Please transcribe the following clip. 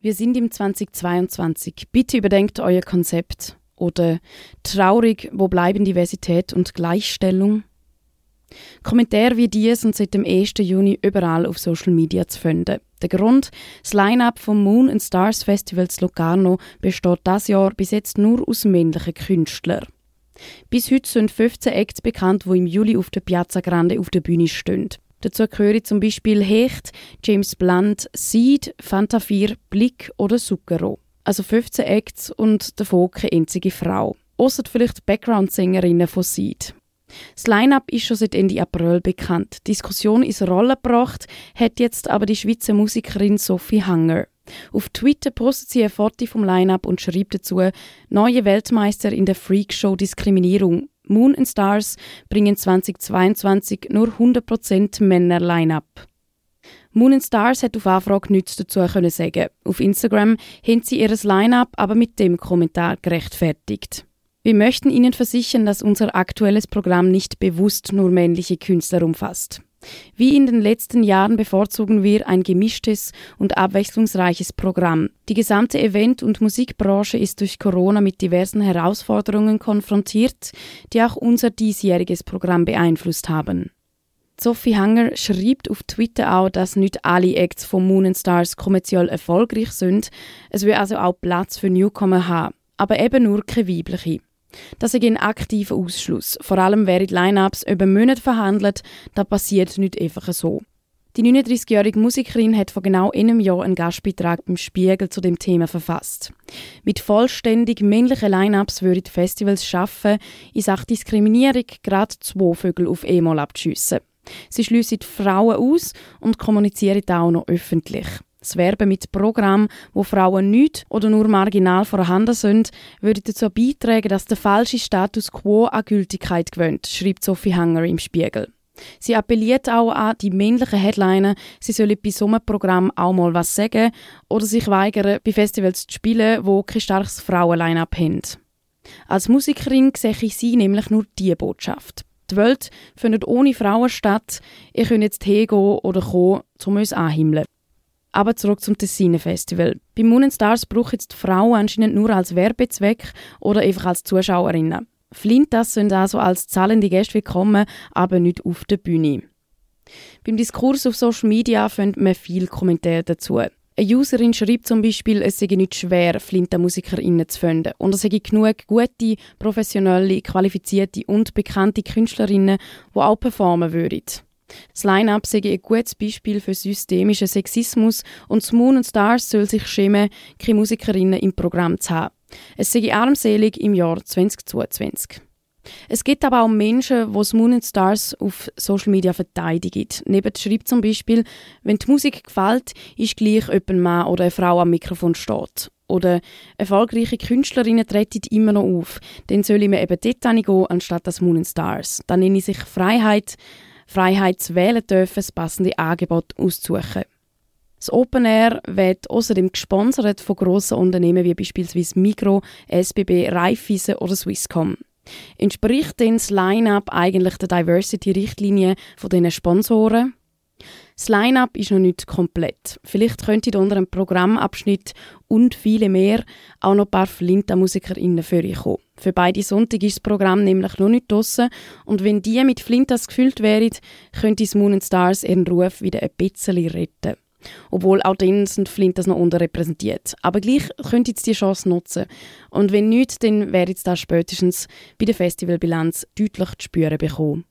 Wir sind im 2022. Bitte überdenkt euer Konzept. Oder traurig, wo bleiben Diversität und Gleichstellung? Kommentare wie die sind seit dem 1. Juni überall auf Social Media zu finden. Der Grund, das Line-up vom Moon and Stars Festival zu Locarno besteht das Jahr bis jetzt nur aus männlichen Künstlern. Bis heute sind 15 Acts bekannt, die im Juli auf der Piazza Grande auf der Bühne stehen. Dazu gehören zum Beispiel Hecht, James Blunt, Seed, Fanta 4, Blick oder Zucchero. Also 15 Acts und davon keine einzige Frau. Außer vielleicht Background-Sängerinnen von Seed. Das Line-up ist schon seit Ende April bekannt. Die Diskussion ist Rolle gebracht, hat jetzt aber die Schweizer Musikerin Sophie Hanger. Auf Twitter postet sie ein Foto vom Line-up und schreibt dazu: Neue Weltmeister in der Freakshow Diskriminierung. Moon and Stars bringen 2022 nur 100% Männer Line-up. Moon and Stars hat auf Anfrage nichts dazu können sagen. Auf Instagram haben sie ihr Line-up aber mit dem Kommentar gerechtfertigt. Wir möchten Ihnen versichern, dass unser aktuelles Programm nicht bewusst nur männliche Künstler umfasst. Wie in den letzten Jahren bevorzugen wir ein gemischtes und abwechslungsreiches Programm. Die gesamte Event- und Musikbranche ist durch Corona mit diversen Herausforderungen konfrontiert, die auch unser diesjähriges Programm beeinflusst haben. Sophie Hanger schreibt auf Twitter auch, dass nicht alle Acts von Moon Stars kommerziell erfolgreich sind. Es will also auch Platz für Newcomer haben, aber eben nur keine weibliche. Das ist ein aktiver Ausschluss. Vor allem während Line-Ups über Monate verhandelt, das passiert nicht einfach so. Die 39-jährige Musikerin hat vor genau einem Jahr einen Gastbeitrag beim Spiegel zu dem Thema verfasst. Mit vollständig männlichen Line-Ups würden Festivals schaffen, in Sachen Diskriminierung gerade zwei Vögel auf einmal abzuschiessen. Sie schliessen Frauen aus und kommunizieren auch noch öffentlich. Das Werben mit Programmen, wo Frauen nicht oder nur marginal vorhanden sind, würde dazu beitragen, dass der falsche Status quo an Gültigkeit gewöhnt, schreibt Sophie Hanger im Spiegel. Sie appelliert auch an die männlichen Headliner, sie sollen bei so einem Programm auch mal was sagen oder sich weigern, bei Festivals zu spielen, wo kein starkes Frauen-Line-Up haben. Als Musikerin sehe ich sie nämlich nur diese Botschaft. Die Welt findet ohne Frauen statt. Ihr könnt jetzt hingehen oder kommen, um uns anhimmeln. Aber zurück zum Tessiner Festival. Bei Moon Stars brauchen jetzt die Frauen anscheinend nur als Werbezweck oder einfach als Zuschauerinnen. Flintas sind also als zahlende Gäste willkommen, aber nicht auf der Bühne. Beim Diskurs auf Social Media findet man viel Kommentare dazu. Eine Userin schreibt zum Beispiel, es sei nicht schwer, Flinta-MusikerInnen zu finden und es sei genug gute, professionelle, qualifizierte und bekannte Künstlerinnen, die auch performen würden. Das Line-Up sei ein gutes Beispiel für systemischen Sexismus und das Moon Stars soll sich schämen, keine Musikerinnen im Programm zu haben. Es sei armselig im Jahr 2022. Es gibt aber auch Menschen, die das Moon Stars auf Social Media verteidigen. Neben schreibt zum Beispiel, wenn die Musik gefällt, ist gleich, ob ein Mann oder eine Frau am Mikrofon steht. Oder erfolgreiche Künstlerinnen treten immer noch auf. Dann soll ich mir eben dort gehen, anstatt das Moon Stars. Dann nenne ich sich Freiheit, Freiheit zu wählen dürfen, das passende Angebot auszusuchen. Das Open Air wird außerdem gesponsert von grossen Unternehmen wie beispielsweise Migro, SBB, Raiffeisen oder Swisscom. Entspricht denn das Line-Up eigentlich der Diversity-Richtlinie von diesen Sponsoren? Das Line-Up ist noch nicht komplett. Vielleicht könnte unter einem Programmabschnitt und viele mehr auch noch ein paar Flinta-MusikerInnen für euch kommen. Für beide Sonntage ist das Programm nämlich noch nicht draussen und wenn die mit Flintas gefüllt wären, könnte das Moon Stars ihren Ruf wieder ein bisschen retten. Obwohl auch dann sind Flintas noch unterrepräsentiert. Aber gleich könnt ihr die Chance nutzen. Und wenn nicht, dann werdet ihr das spätestens bei der Festivalbilanz deutlich zu spüren bekommen.